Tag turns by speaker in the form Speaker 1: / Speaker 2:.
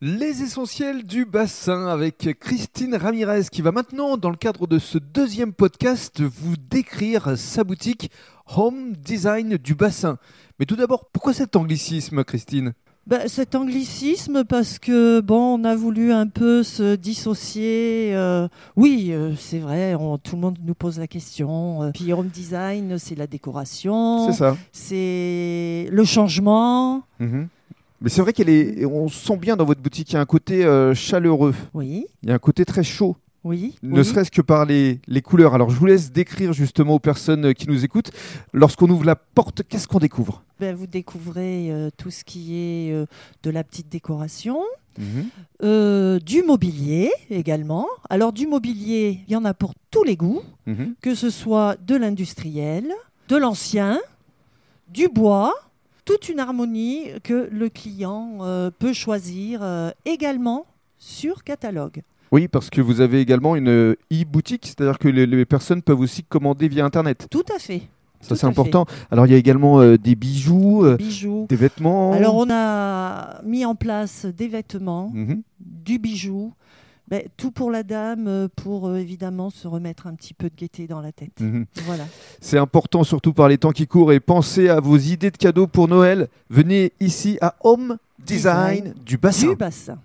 Speaker 1: Les essentiels du bassin avec Christine Ramirez qui va maintenant, dans le cadre de ce deuxième podcast, vous décrire sa boutique Home Design du bassin. Mais tout d'abord, pourquoi cet anglicisme, Christine?
Speaker 2: Bah, cet anglicisme parce que bon, on a voulu un peu se dissocier. euh, oui, euh, c'est vrai, on- tout le monde nous pose la question. euh, puis home design, c'est la décoration,
Speaker 1: C'est ça.
Speaker 2: c'est le changement.
Speaker 1: Mhm. Mais c'est vrai qu'elle est. On sent bien dans votre boutique, il y a un côté euh, chaleureux,
Speaker 2: Oui,
Speaker 1: il y a un côté très chaud.
Speaker 2: oui.
Speaker 1: Ne
Speaker 2: oui.
Speaker 1: serait-ce que par les, les couleurs. Alors je vous laisse décrire justement aux personnes qui nous écoutent. Lorsqu'on ouvre la porte, qu'est-ce qu'on découvre?
Speaker 2: Ben, vous découvrez euh, tout ce qui est euh, de la petite décoration.
Speaker 1: Mhm.
Speaker 2: Euh, du mobilier également. Alors du mobilier, il y en a pour tous les goûts.
Speaker 1: Mhm.
Speaker 2: que ce soit de l'industriel, de l'ancien, du bois, toute une harmonie que le client euh, peut choisir euh, également sur catalogue.
Speaker 1: Oui, parce que vous avez également une euh, e-boutique, c'est-à-dire que les, les personnes peuvent aussi commander via Internet.
Speaker 2: Tout à fait.
Speaker 1: Ça, c'est important. Alors, il y a également euh, des bijoux, euh,
Speaker 2: Bijoux.
Speaker 1: des vêtements.
Speaker 2: Alors on a mis en place des vêtements,
Speaker 1: Mhm.
Speaker 2: du bijou, ben, tout pour la dame, euh, pour euh, évidemment se remettre un petit peu de gaieté dans la tête.
Speaker 1: Mhm.
Speaker 2: Voilà.
Speaker 1: C'est important, surtout par les temps qui courent. Et pensez à vos idées de cadeaux pour Noël. Venez ici à Home Design,
Speaker 2: Design
Speaker 1: du bassin.
Speaker 2: Du bassin.